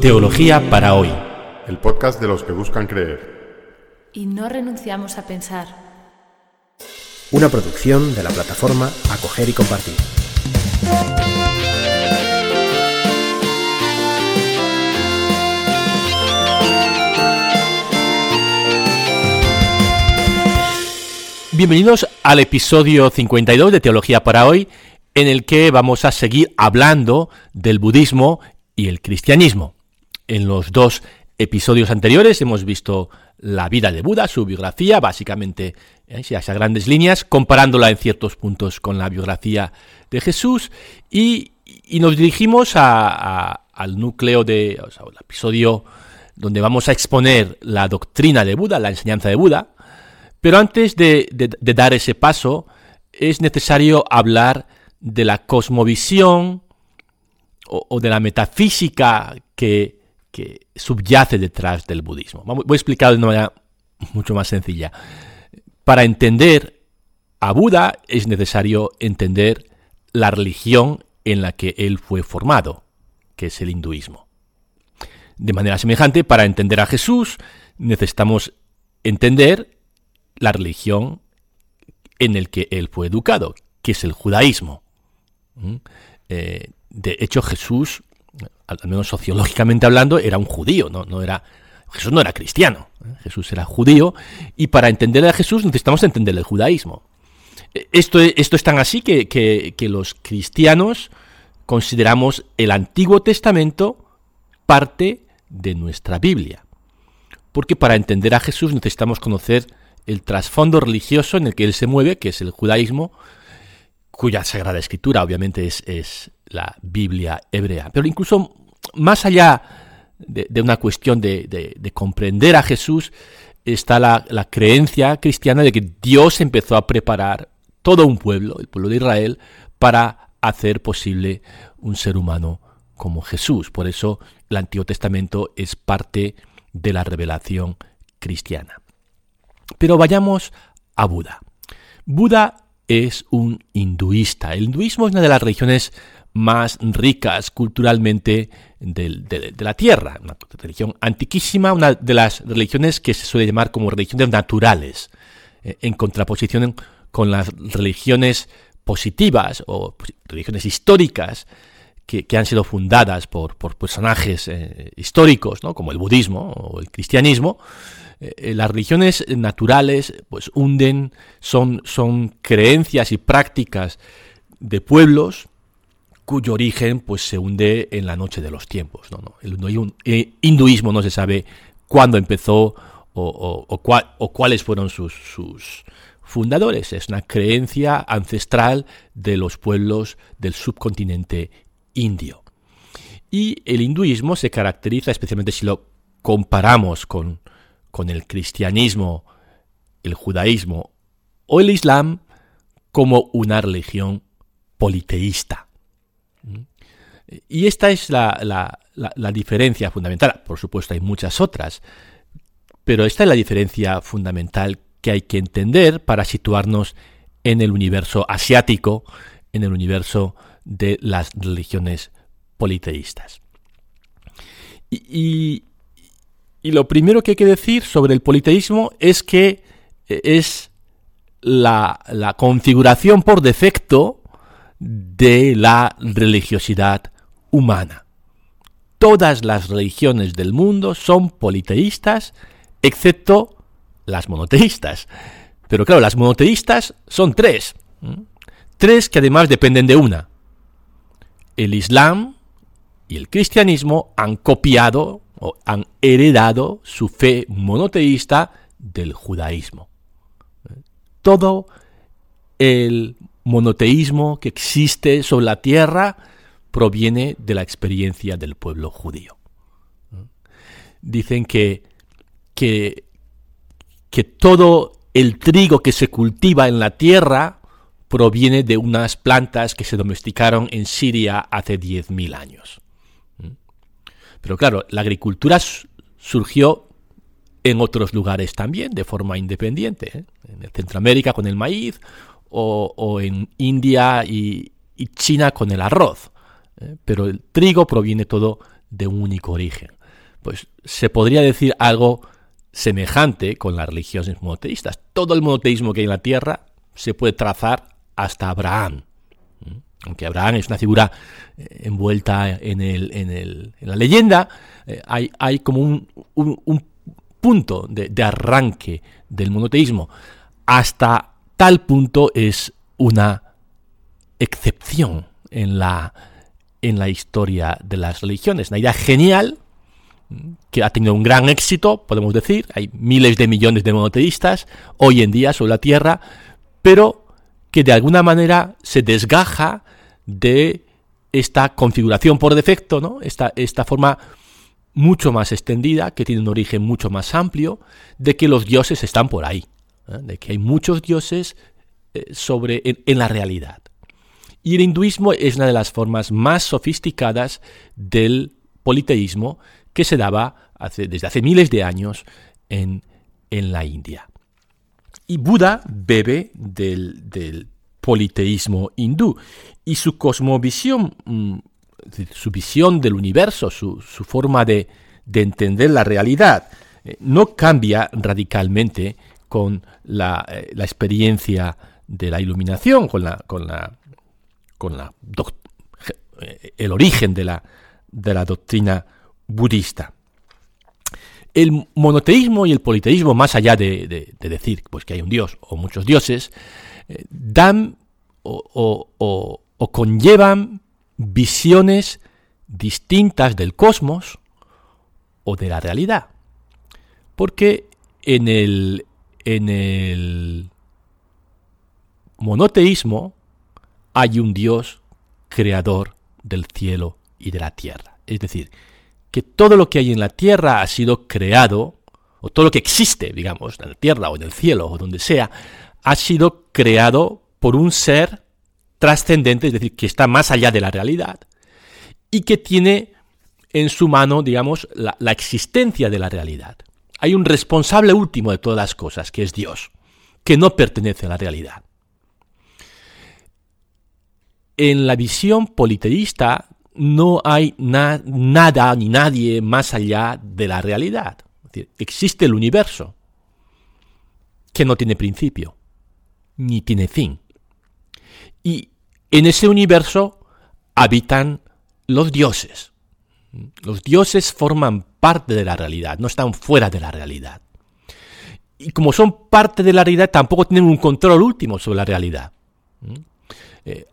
Teología para hoy. El podcast de los que buscan creer. Y no renunciamos a pensar. Una producción de la plataforma Acoger y Compartir. Bienvenidos al episodio 52 de Teología para hoy, en el que vamos a seguir hablando del budismo y el cristianismo. En los dos episodios anteriores hemos visto la vida de Buda, su biografía, básicamente ¿eh? a grandes líneas, comparándola en ciertos puntos con la biografía de Jesús, y, nos dirigimos al núcleo de, o sea, el episodio donde vamos a exponer la doctrina de Buda, la enseñanza de Buda, pero antes de, dar ese paso, es necesario hablar de la cosmovisión o, de la metafísica que, subyace detrás del budismo. Voy a explicarlo de una manera mucho más sencilla. Para entender a Buda es necesario entender la religión en la que él fue formado, que es el hinduismo. De manera semejante, para entender a Jesús necesitamos entender la religión en el que él fue educado, que es el judaísmo. ¿Mm? Eh, de hecho, Jesús, al menos sociológicamente hablando, era un judío, no, no era, Jesús no era cristiano, ¿eh? Jesús era judío, y para entender a Jesús necesitamos entender el judaísmo. Eh, esto, esto es tan así que, que los cristianos consideramos el Antiguo Testamento parte de nuestra Biblia. Porque para entender a Jesús necesitamos conocer el trasfondo religioso en el que él se mueve, que es el judaísmo, cuya sagrada escritura obviamente es, la Biblia hebrea. Pero incluso más allá de, una cuestión de, comprender a Jesús, está la, creencia cristiana de que Dios empezó a preparar todo un pueblo, el pueblo de Israel, para hacer posible un ser humano como Jesús. Por eso el Antiguo Testamento es parte de la revelación cristiana. Pero vayamos a Buda. Buda es un hinduista. El hinduismo es una de las religiones más ricas culturalmente de, la Tierra, una religión antiquísima, una de las religiones que se suele llamar como religiones naturales, eh, en contraposición con las religiones positivas o religiones históricas que, han sido fundadas por, personajes eh, históricos, como el budismo o el cristianismo, eh, las religiones naturales pues hunden, son, son creencias y prácticas de pueblos cuyo origen pues se hunde en la noche de los tiempos. ¿no? El eh, hinduismo no se sabe cuándo empezó o, o, cuáles fueron sus, sus, fundadores. Es una creencia ancestral de los pueblos del subcontinente indio. Y el hinduismo se caracteriza, especialmente si lo comparamos con, con el cristianismo, el judaísmo o el islam como una religión politeísta. Y esta es la, diferencia fundamental. Por supuesto hay muchas otras, pero esta es la diferencia fundamental que hay que entender para situarnos en el universo asiático, en el universo de las religiones politeístas. y, y lo primero que hay que decir sobre el politeísmo es que eh, es la, configuración por defecto de la religiosidad humana. Todas las religiones del mundo son politeístas, excepto las monoteístas. Pero claro, las monoteístas son tres. Tres que además dependen de una. El Islam y el cristianismo han copiado o han heredado su fe monoteísta del judaísmo. Todo el monoteísmo que existe sobre la tierra proviene de la experiencia del pueblo judío. Dicen que, que, que todo el trigo que se cultiva en la tierra proviene de unas plantas que se domesticaron en Siria hace 10.000 años. Pero claro, la agricultura surgió en otros lugares también, de forma independiente, ¿eh? en Centroamérica con el maíz o, en India y, China con el arroz. ¿eh? Pero el trigo proviene todo de un único origen. Pues se podría decir algo semejante con las religiones monoteístas. Todo el monoteísmo que hay en la tierra se puede trazar hasta Abraham. Aunque Abraham es una figura eh, envuelta en, el, en, el, en la leyenda, eh, hay, hay, como un, un, punto de, de, arranque del monoteísmo. Hasta tal punto es una excepción en la, en la historia de las religiones. Una idea genial que ha tenido un gran éxito, podemos decir. Hay miles de millones de monoteístas hoy en día sobre la Tierra, pero que de alguna manera se desgaja de esta configuración por defecto, ¿no? esta, esta forma mucho más extendida, que tiene un origen mucho más amplio, de que los dioses están por ahí, ¿eh? de que hay muchos dioses eh, sobre, en, la realidad. Y el hinduismo es una de las formas más sofisticadas del politeísmo que se daba desde hace miles de años en, en la India. Y Buda bebe del, del politeísmo hindú y su cosmovisión, mm, su visión del universo, su, forma de, entender la realidad, eh, no cambia radicalmente con la, eh, la, experiencia de la iluminación, con la eh, el origen de la, de la doctrina budista. El monoteísmo y el politeísmo, más allá de, decir pues, que hay un dios o muchos dioses, eh, dan o, conllevan visiones distintas del cosmos o de la realidad. Porque en el, en el monoteísmo hay un Dios creador del cielo y de la tierra. Es decir, que todo lo que hay en la tierra ha sido creado, o todo lo que existe, digamos, en la tierra o en el cielo o donde sea, ha sido creado por un ser trascendente, es decir, que está más allá de la realidad y que tiene en su mano, digamos, la, la existencia de la realidad. Hay un responsable último de todas las cosas, que es Dios, que no pertenece a la realidad. En la visión politeísta no hay nada ni nadie más allá de la realidad. existe el universo, que no tiene principio, ni tiene fin. Y en ese universo habitan los dioses. Los dioses forman parte de la realidad, no están fuera de la realidad. Y como son parte de la realidad, tampoco tienen un control último sobre la realidad. Eh,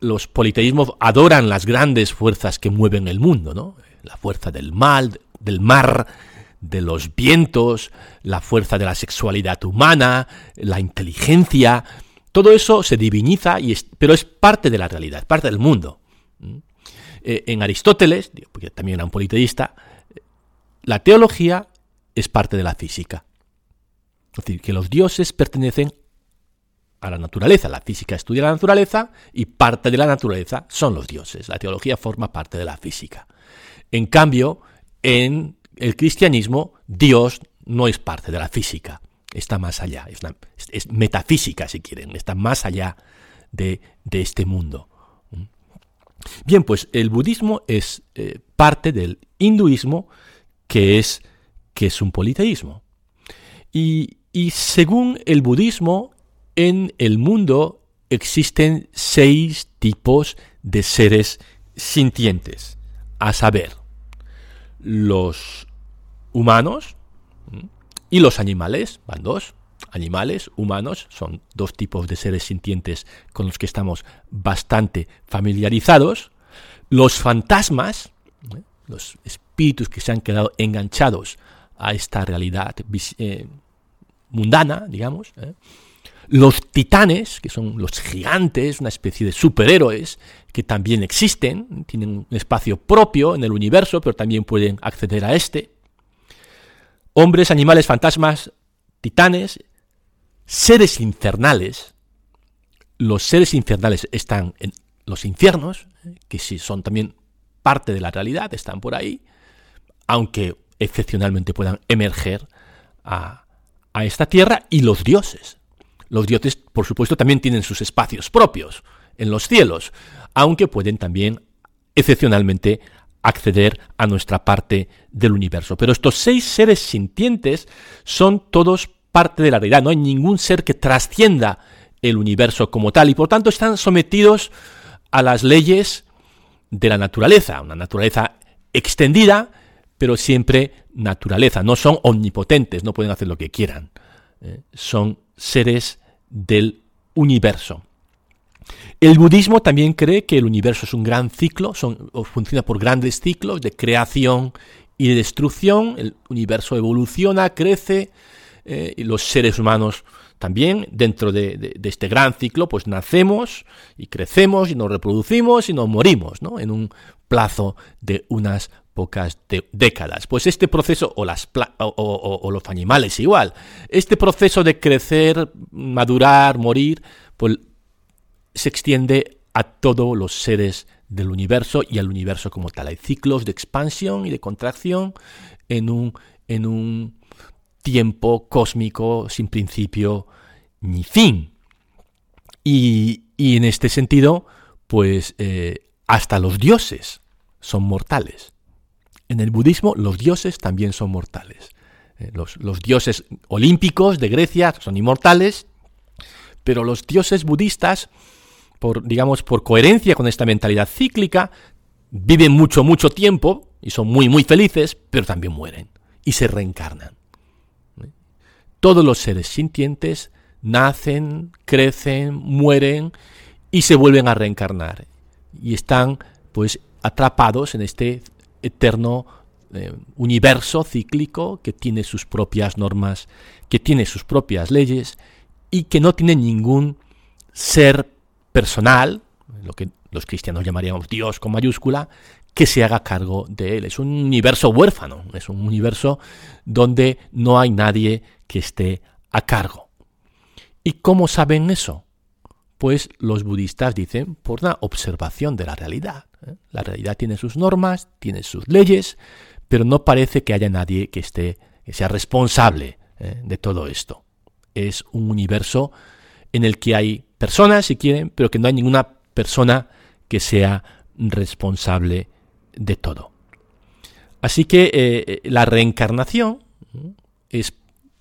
los politeísmos adoran las grandes fuerzas que mueven el mundo, ¿no? La fuerza del mal, del mar, de los vientos, la fuerza de la sexualidad humana, la inteligencia, todo eso se diviniza, y pero es parte de la realidad, parte del mundo. Eh, en Aristóteles, porque también era un politeísta, la teología es parte de la física. Es decir, que los dioses pertenecen a la naturaleza. La física estudia la naturaleza y parte de la naturaleza son los dioses. La teología forma parte de la física. En cambio, en el cristianismo, Dios no es parte de la física, está más allá, es, metafísica si quieren, está más allá de, este mundo. Bien, pues el budismo es eh, parte del hinduismo que es, que es un politeísmo. Y, y según el budismo, en el mundo existen seis tipos de seres sintientes, a saber, los humanos y los animales, van dos, animales, humanos, son dos tipos de seres sintientes con los que estamos bastante familiarizados, los fantasmas, ¿eh? los espíritus que se han quedado enganchados a esta realidad eh, mundana, digamos, ¿eh? Los titanes, que son los gigantes, una especie de superhéroes que también existen, tienen un espacio propio en el universo, pero también pueden acceder a este. Hombres, animales, fantasmas, titanes, seres infernales. Los seres infernales están en los infiernos, que sí son también parte de la realidad, están por ahí, aunque excepcionalmente puedan emerger a, a esta tierra, y los dioses, los dioses, por supuesto, también tienen sus espacios propios en los cielos, aunque pueden también excepcionalmente acceder a nuestra parte del universo. Pero estos seis seres sintientes son todos parte de la realidad. No hay ningún ser que trascienda el universo como tal y por tanto están sometidos a las leyes de la naturaleza, una naturaleza extendida, pero siempre naturaleza. No son omnipotentes, no pueden hacer lo que quieran. ¿eh? son seres del universo. El budismo también cree que el universo es un gran ciclo, funciona por grandes ciclos de creación y de destrucción. El universo evoluciona, crece, eh, y los seres humanos también dentro de, este gran ciclo, pues nacemos y crecemos y nos reproducimos y nos morimos, ¿no? En un plazo de unas pocas décadas. Pues este proceso, o, las o, los animales igual, este proceso de crecer, madurar, morir, pues se extiende a todos los seres del universo y al universo como tal. Hay ciclos de expansión y de contracción en un, en un tiempo cósmico sin principio ni fin. Y, y en este sentido, pues eh, hasta los dioses son mortales. En el budismo los dioses también son mortales. Eh, los, los, dioses olímpicos de Grecia son inmortales, pero los dioses budistas, por, digamos, por coherencia con esta mentalidad cíclica, viven mucho, mucho tiempo y son muy, muy felices, pero también mueren y se reencarnan. Todos los seres sintientes nacen, crecen, mueren y se vuelven a reencarnar. Y están, pues, atrapados en este eterno eh, universo cíclico que tiene sus propias normas, que tiene sus propias leyes y que no tiene ningún ser personal, lo que los cristianos llamaríamos Dios con mayúscula, que se haga cargo de él. Es un universo huérfano, es un universo donde no hay nadie que esté a cargo. ¿Y cómo saben eso? Pues los budistas dicen por una observación de la realidad. ¿eh? La realidad tiene sus normas, tiene sus leyes, pero no parece que haya nadie que esté, que sea responsable ¿eh? de todo esto. Es un universo en el que hay personas, si quieren, pero que no hay ninguna persona que sea responsable de todo. Así que eh, la reencarnación es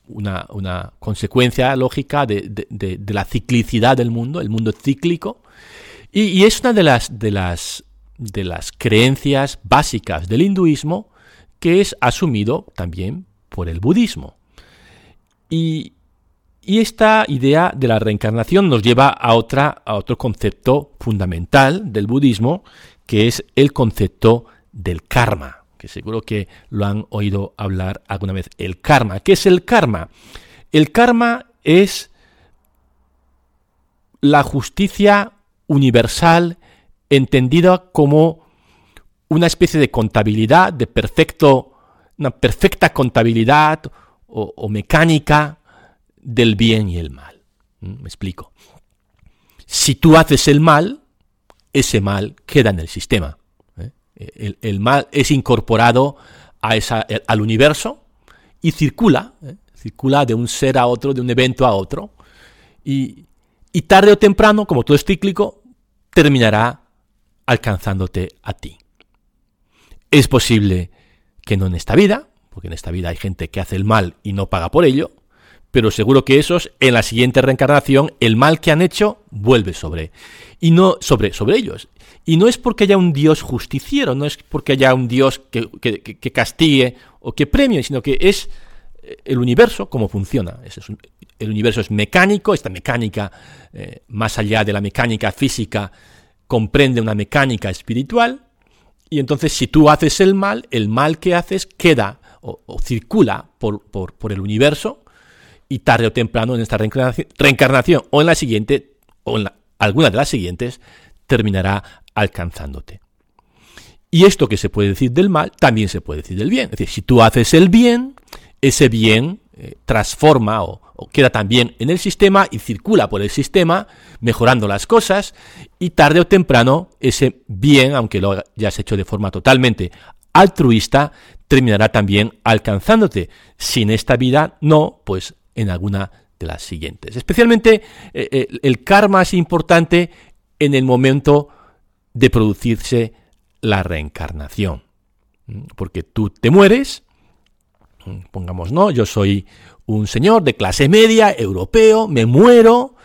una, consecuencia lógica de, la ciclicidad del mundo, el mundo cíclico, y, y es una de las, de las de las creencias básicas del hinduismo que es asumido también por el budismo. Y, esta idea de la reencarnación nos lleva a, otra, a otro concepto fundamental del budismo, que es el concepto del karma, que seguro que lo han oído hablar alguna vez. El karma. ¿Qué es el karma? El karma es la justicia universal entendida como una especie de contabilidad, de perfecto, una perfecta contabilidad o, mecánica del bien y el mal. ¿Mm? Me explico. Si tú haces el mal, ese mal queda en el sistema. ¿eh? El, mal es incorporado a esa, al universo y circula, ¿eh? circula de un ser a otro, de un evento a otro, y, y tarde o temprano, como todo es cíclico, terminará alcanzándote a ti. Es posible que no en esta vida, porque en esta vida hay gente que hace el mal y no paga por ello, pero seguro que esos en la siguiente reencarnación el mal que han hecho vuelve sobre y no sobre sobre ellos. Y no es porque haya un Dios justiciero, no es porque haya un Dios que, que, castigue o que premie, sino que es el universo como funciona. el universo es mecánico, esta mecánica, eh, más allá de la mecánica física, comprende una mecánica espiritual y entonces si tú haces el mal, el mal que haces queda o, circula por, por, el universo y tarde o temprano en esta reencarnación, o en la siguiente o en alguna de las siguientes terminará alcanzándote. Y esto que se puede decir del mal, también se puede decir del bien. Es decir, si tú haces el bien, ese bien eh, transforma o, queda también en el sistema y circula por el sistema, mejorando las cosas, y tarde o temprano ese bien, aunque lo hayas hecho de forma totalmente altruista, terminará también alcanzándote. Si en esta vida no, pues en alguna de las siguientes. Especialmente eh, eh, el karma es importante en el momento de producirse la reencarnación. Porque tú te mueres, pongamos, no, yo soy un señor de clase media, europeo, me muero,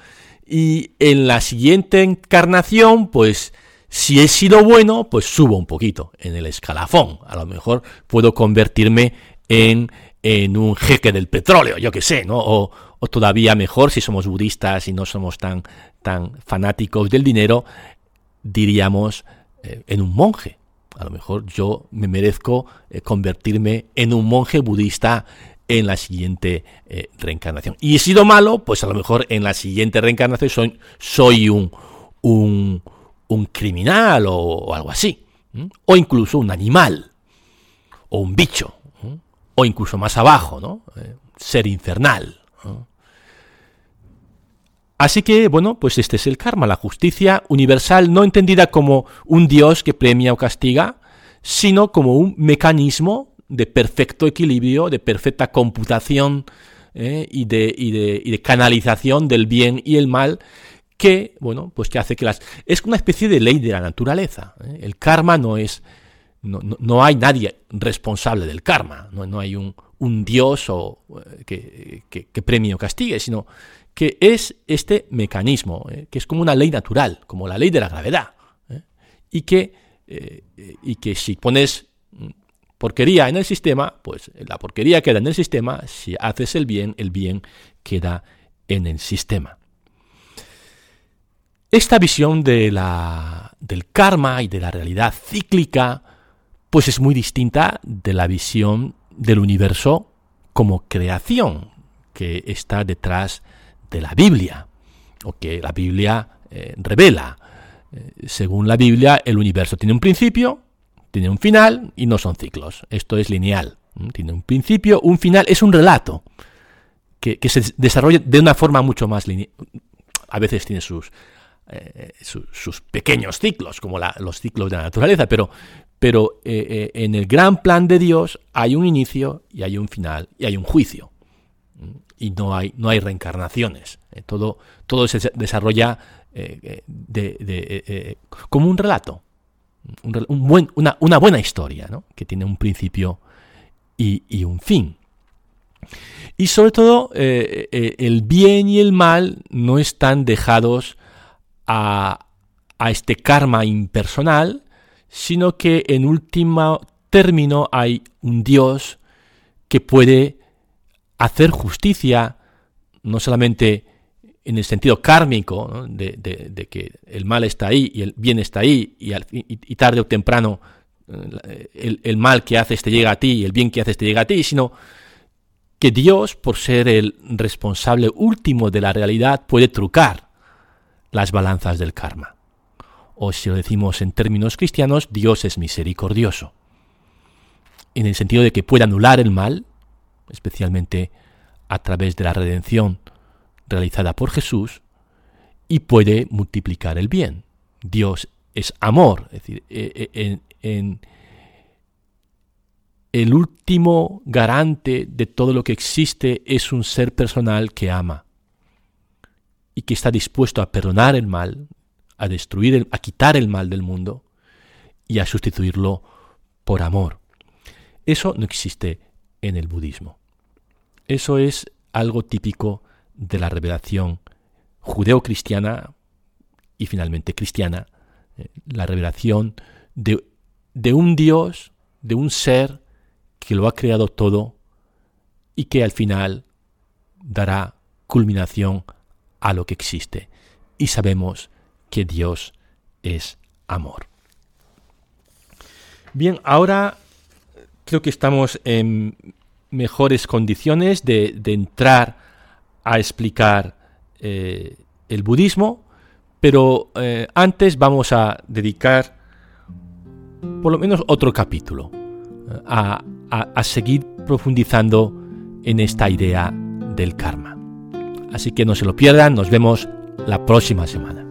y en la siguiente encarnación, pues si he sido bueno, pues subo un poquito en el escalafón. A lo mejor puedo convertirme en, en un jeque del petróleo, yo qué sé, ¿no? O, o, todavía mejor, si somos budistas y no somos tan, tan fanáticos del dinero, diríamos eh, en un monje. A lo mejor yo me merezco eh, convertirme en un monje budista en la siguiente eh, reencarnación. Y he sido malo, pues a lo mejor en la siguiente reencarnación soy, soy un, un, un criminal o, algo así. O incluso un animal. O un bicho. O incluso más abajo, ¿no? Eh, ser infernal. Así que, bueno, pues este es el karma, la justicia universal no entendida como un Dios que premia o castiga, sino como un mecanismo de perfecto equilibrio, de perfecta computación eh, y, de, y, de, y, de, canalización del bien y el mal que, bueno, pues que hace que las... Es una especie de ley de la naturaleza. ¿eh? El karma no es... No, no, no, hay nadie responsable del karma, no, no hay un, un Dios o, eh, que, que, que, premie o castigue, sino que es este mecanismo, ¿eh? que es como una ley natural, como la ley de la gravedad, ¿eh? y, que, y que si pones porquería en el sistema, pues la porquería queda en el sistema, si haces el bien, el bien queda en el sistema. Esta visión de la, del karma y de la realidad cíclica, pues es muy distinta de la visión del universo como creación que está detrás de la Biblia, o que la Biblia eh, revela. Eh, según la Biblia, el universo tiene un principio, tiene un final y no son ciclos. Esto es lineal. Tiene un principio, un final, es un relato que, se desarrolla de una forma mucho más lineal. A veces tiene sus, eh, su, sus pequeños ciclos, como los ciclos de la naturaleza, pero, pero eh, eh, en el gran plan de Dios hay un inicio y hay un final y hay un juicio. Y no hay, no hay reencarnaciones. todo, todo se desarrolla de, de, como un relato, una, una, buena historia, ¿no? que tiene un principio y, y un fin. Y sobre todo, el bien y el mal no están dejados a, este karma impersonal, sino que en último término hay un Dios que puede hacer justicia, no solamente en el sentido kármico, de, que el mal está ahí y el bien está ahí, y, tarde o temprano eh, el, el, mal que haces te llega a ti y el bien que haces te llega a ti, sino que Dios, por ser el responsable último de la realidad, puede trucar las balanzas del karma. O si lo decimos en términos cristianos, Dios es misericordioso. En el sentido de que puede anular el mal, especialmente a través de la redención realizada por Jesús, y puede multiplicar el bien. Dios es amor, es decir, e, e, en, el último garante de todo lo que existe es un ser personal que ama y que está dispuesto a perdonar el mal, a destruir, el, a quitar el mal del mundo y a sustituirlo por amor. Eso no existe en el budismo. Eso es algo típico de la revelación judeo-cristiana y finalmente cristiana, eh, la revelación de, de un Dios, de un ser que lo ha creado todo y que al final dará culminación a lo que existe y sabemos que Dios es amor. Bien, ahora creo que estamos en mejores condiciones de, entrar a explicar eh, el budismo, pero eh, antes vamos a dedicar por lo menos otro capítulo eh, a, a, a seguir profundizando en esta idea del karma. Así que no se lo pierdan, nos vemos la próxima semana.